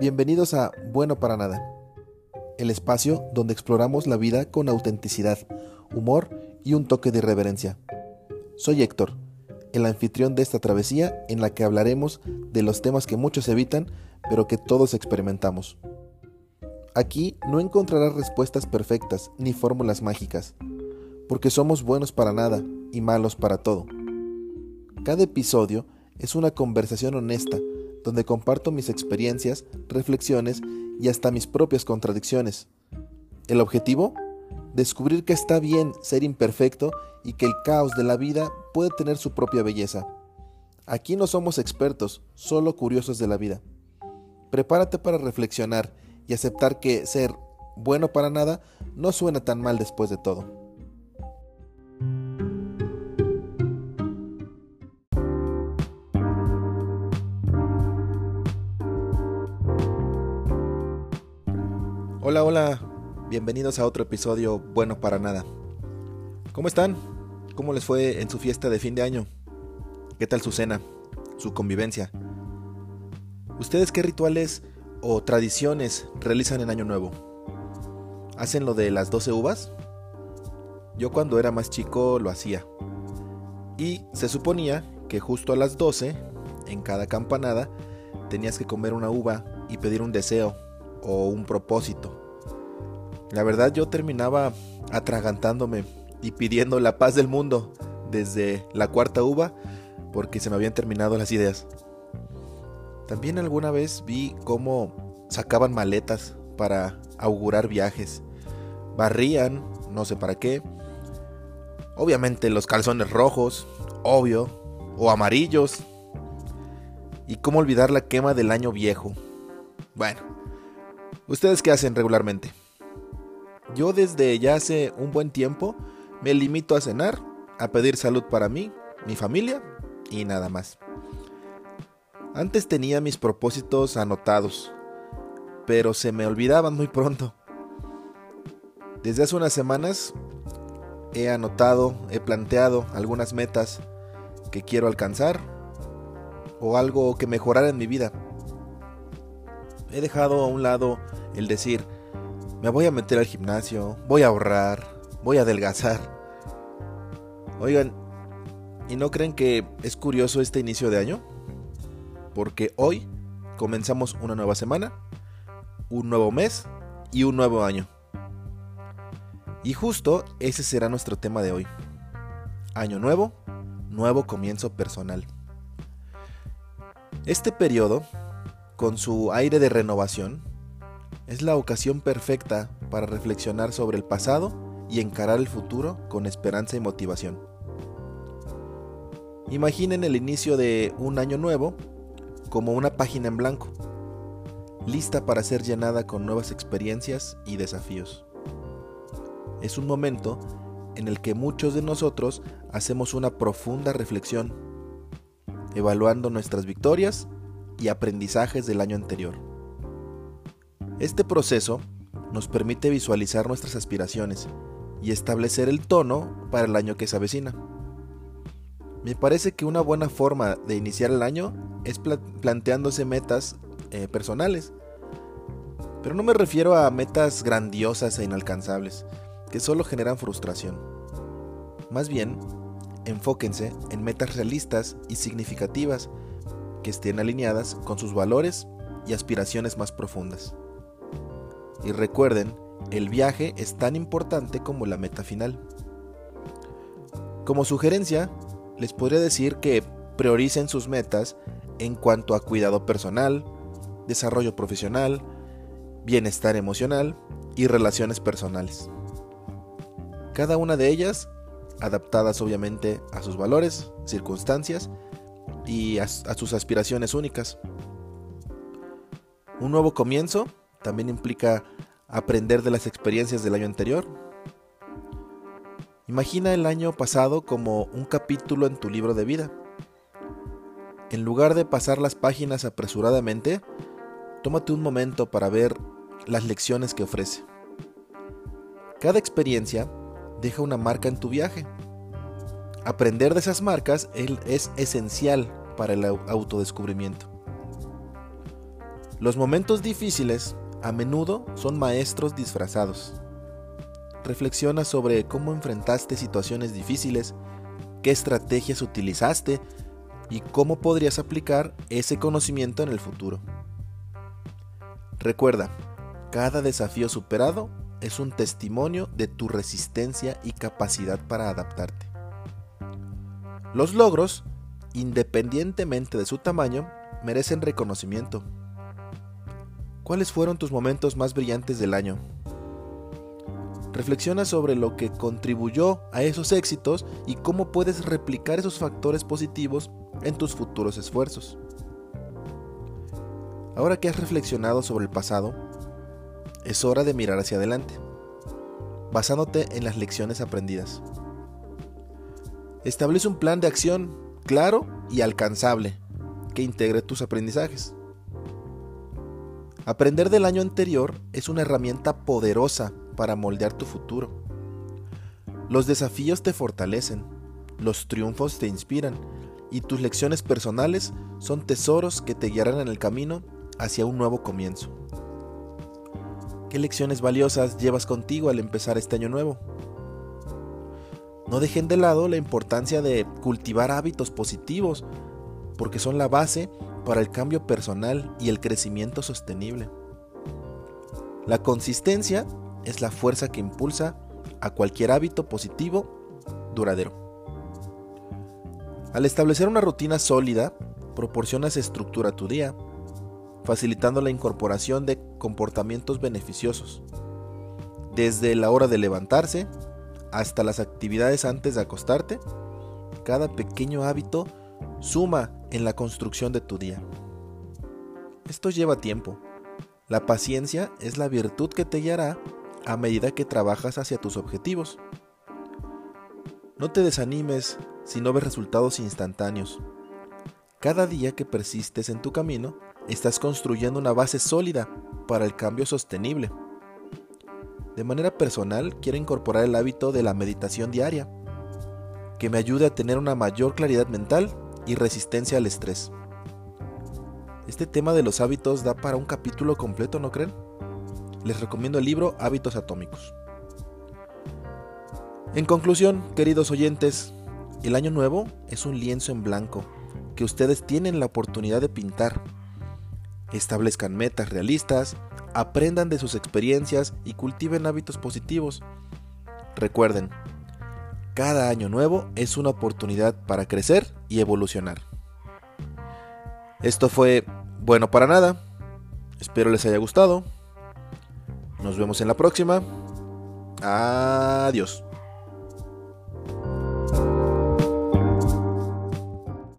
Bienvenidos a Bueno para Nada, el espacio donde exploramos la vida con autenticidad, humor y un toque de irreverencia. Soy Héctor, el anfitrión de esta travesía en la que hablaremos de los temas que muchos evitan, pero que todos experimentamos. Aquí no encontrarás respuestas perfectas ni fórmulas mágicas, porque somos buenos para nada y malos para todo. Cada episodio es una conversación honesta donde comparto mis experiencias, reflexiones y hasta mis propias contradicciones. ¿El objetivo? Descubrir que está bien ser imperfecto y que el caos de la vida puede tener su propia belleza. Aquí no somos expertos, solo curiosos de la vida. Prepárate para reflexionar y aceptar que ser bueno para nada no suena tan mal después de todo. Hola, hola, bienvenidos a otro episodio bueno para nada. ¿Cómo están? ¿Cómo les fue en su fiesta de fin de año? ¿Qué tal su cena? ¿Su convivencia? ¿Ustedes qué rituales o tradiciones realizan en Año Nuevo? ¿Hacen lo de las 12 uvas? Yo cuando era más chico lo hacía. Y se suponía que justo a las 12, en cada campanada, tenías que comer una uva y pedir un deseo o un propósito. La verdad yo terminaba atragantándome y pidiendo la paz del mundo desde la cuarta uva porque se me habían terminado las ideas. También alguna vez vi cómo sacaban maletas para augurar viajes. Barrían, no sé para qué. Obviamente los calzones rojos, obvio, o amarillos. Y cómo olvidar la quema del año viejo. Bueno, ¿Ustedes qué hacen regularmente? Yo desde ya hace un buen tiempo me limito a cenar, a pedir salud para mí, mi familia y nada más. Antes tenía mis propósitos anotados, pero se me olvidaban muy pronto. Desde hace unas semanas he anotado, he planteado algunas metas que quiero alcanzar o algo que mejorar en mi vida. He dejado a un lado el decir, me voy a meter al gimnasio, voy a ahorrar, voy a adelgazar. Oigan, ¿y no creen que es curioso este inicio de año? Porque hoy comenzamos una nueva semana, un nuevo mes y un nuevo año. Y justo ese será nuestro tema de hoy. Año nuevo, nuevo comienzo personal. Este periodo, con su aire de renovación, es la ocasión perfecta para reflexionar sobre el pasado y encarar el futuro con esperanza y motivación. Imaginen el inicio de un año nuevo como una página en blanco, lista para ser llenada con nuevas experiencias y desafíos. Es un momento en el que muchos de nosotros hacemos una profunda reflexión, evaluando nuestras victorias y aprendizajes del año anterior. Este proceso nos permite visualizar nuestras aspiraciones y establecer el tono para el año que se avecina. Me parece que una buena forma de iniciar el año es planteándose metas eh, personales. Pero no me refiero a metas grandiosas e inalcanzables, que solo generan frustración. Más bien, enfóquense en metas realistas y significativas que estén alineadas con sus valores y aspiraciones más profundas. Y recuerden, el viaje es tan importante como la meta final. Como sugerencia, les podría decir que prioricen sus metas en cuanto a cuidado personal, desarrollo profesional, bienestar emocional y relaciones personales. Cada una de ellas adaptadas obviamente a sus valores, circunstancias y a, sus aspiraciones únicas. Un nuevo comienzo también implica aprender de las experiencias del año anterior. Imagina el año pasado como un capítulo en tu libro de vida. En lugar de pasar las páginas apresuradamente, tómate un momento para ver las lecciones que ofrece. Cada experiencia deja una marca en tu viaje. Aprender de esas marcas es esencial para el autodescubrimiento. Los momentos difíciles a menudo son maestros disfrazados. Reflexiona sobre cómo enfrentaste situaciones difíciles, qué estrategias utilizaste y cómo podrías aplicar ese conocimiento en el futuro. Recuerda, cada desafío superado es un testimonio de tu resistencia y capacidad para adaptarte. Los logros, independientemente de su tamaño, merecen reconocimiento. ¿Cuáles fueron tus momentos más brillantes del año? Reflexiona sobre lo que contribuyó a esos éxitos y cómo puedes replicar esos factores positivos en tus futuros esfuerzos. Ahora que has reflexionado sobre el pasado, es hora de mirar hacia adelante, basándote en las lecciones aprendidas. Establece un plan de acción claro y alcanzable que integre tus aprendizajes. Aprender del año anterior es una herramienta poderosa para moldear tu futuro. Los desafíos te fortalecen, los triunfos te inspiran y tus lecciones personales son tesoros que te guiarán en el camino hacia un nuevo comienzo. ¿Qué lecciones valiosas llevas contigo al empezar este año nuevo? No dejen de lado la importancia de cultivar hábitos positivos, porque son la base para el cambio personal y el crecimiento sostenible. La consistencia es la fuerza que impulsa a cualquier hábito positivo duradero. Al establecer una rutina sólida, proporcionas estructura a tu día, facilitando la incorporación de comportamientos beneficiosos, desde la hora de levantarse hasta las actividades antes de acostarte, cada pequeño hábito suma en la construcción de tu día. Esto lleva tiempo. La paciencia es la virtud que te guiará a medida que trabajas hacia tus objetivos. No te desanimes si no ves resultados instantáneos. Cada día que persistes en tu camino, estás construyendo una base sólida para el cambio sostenible. De manera personal, quiero incorporar el hábito de la meditación diaria, que me ayude a tener una mayor claridad mental y resistencia al estrés. Este tema de los hábitos da para un capítulo completo, ¿no creen? Les recomiendo el libro Hábitos Atómicos. En conclusión, queridos oyentes, el año nuevo es un lienzo en blanco que ustedes tienen la oportunidad de pintar establezcan metas realistas, aprendan de sus experiencias y cultiven hábitos positivos. Recuerden, cada año nuevo es una oportunidad para crecer y evolucionar. Esto fue bueno para nada. Espero les haya gustado. Nos vemos en la próxima. Adiós.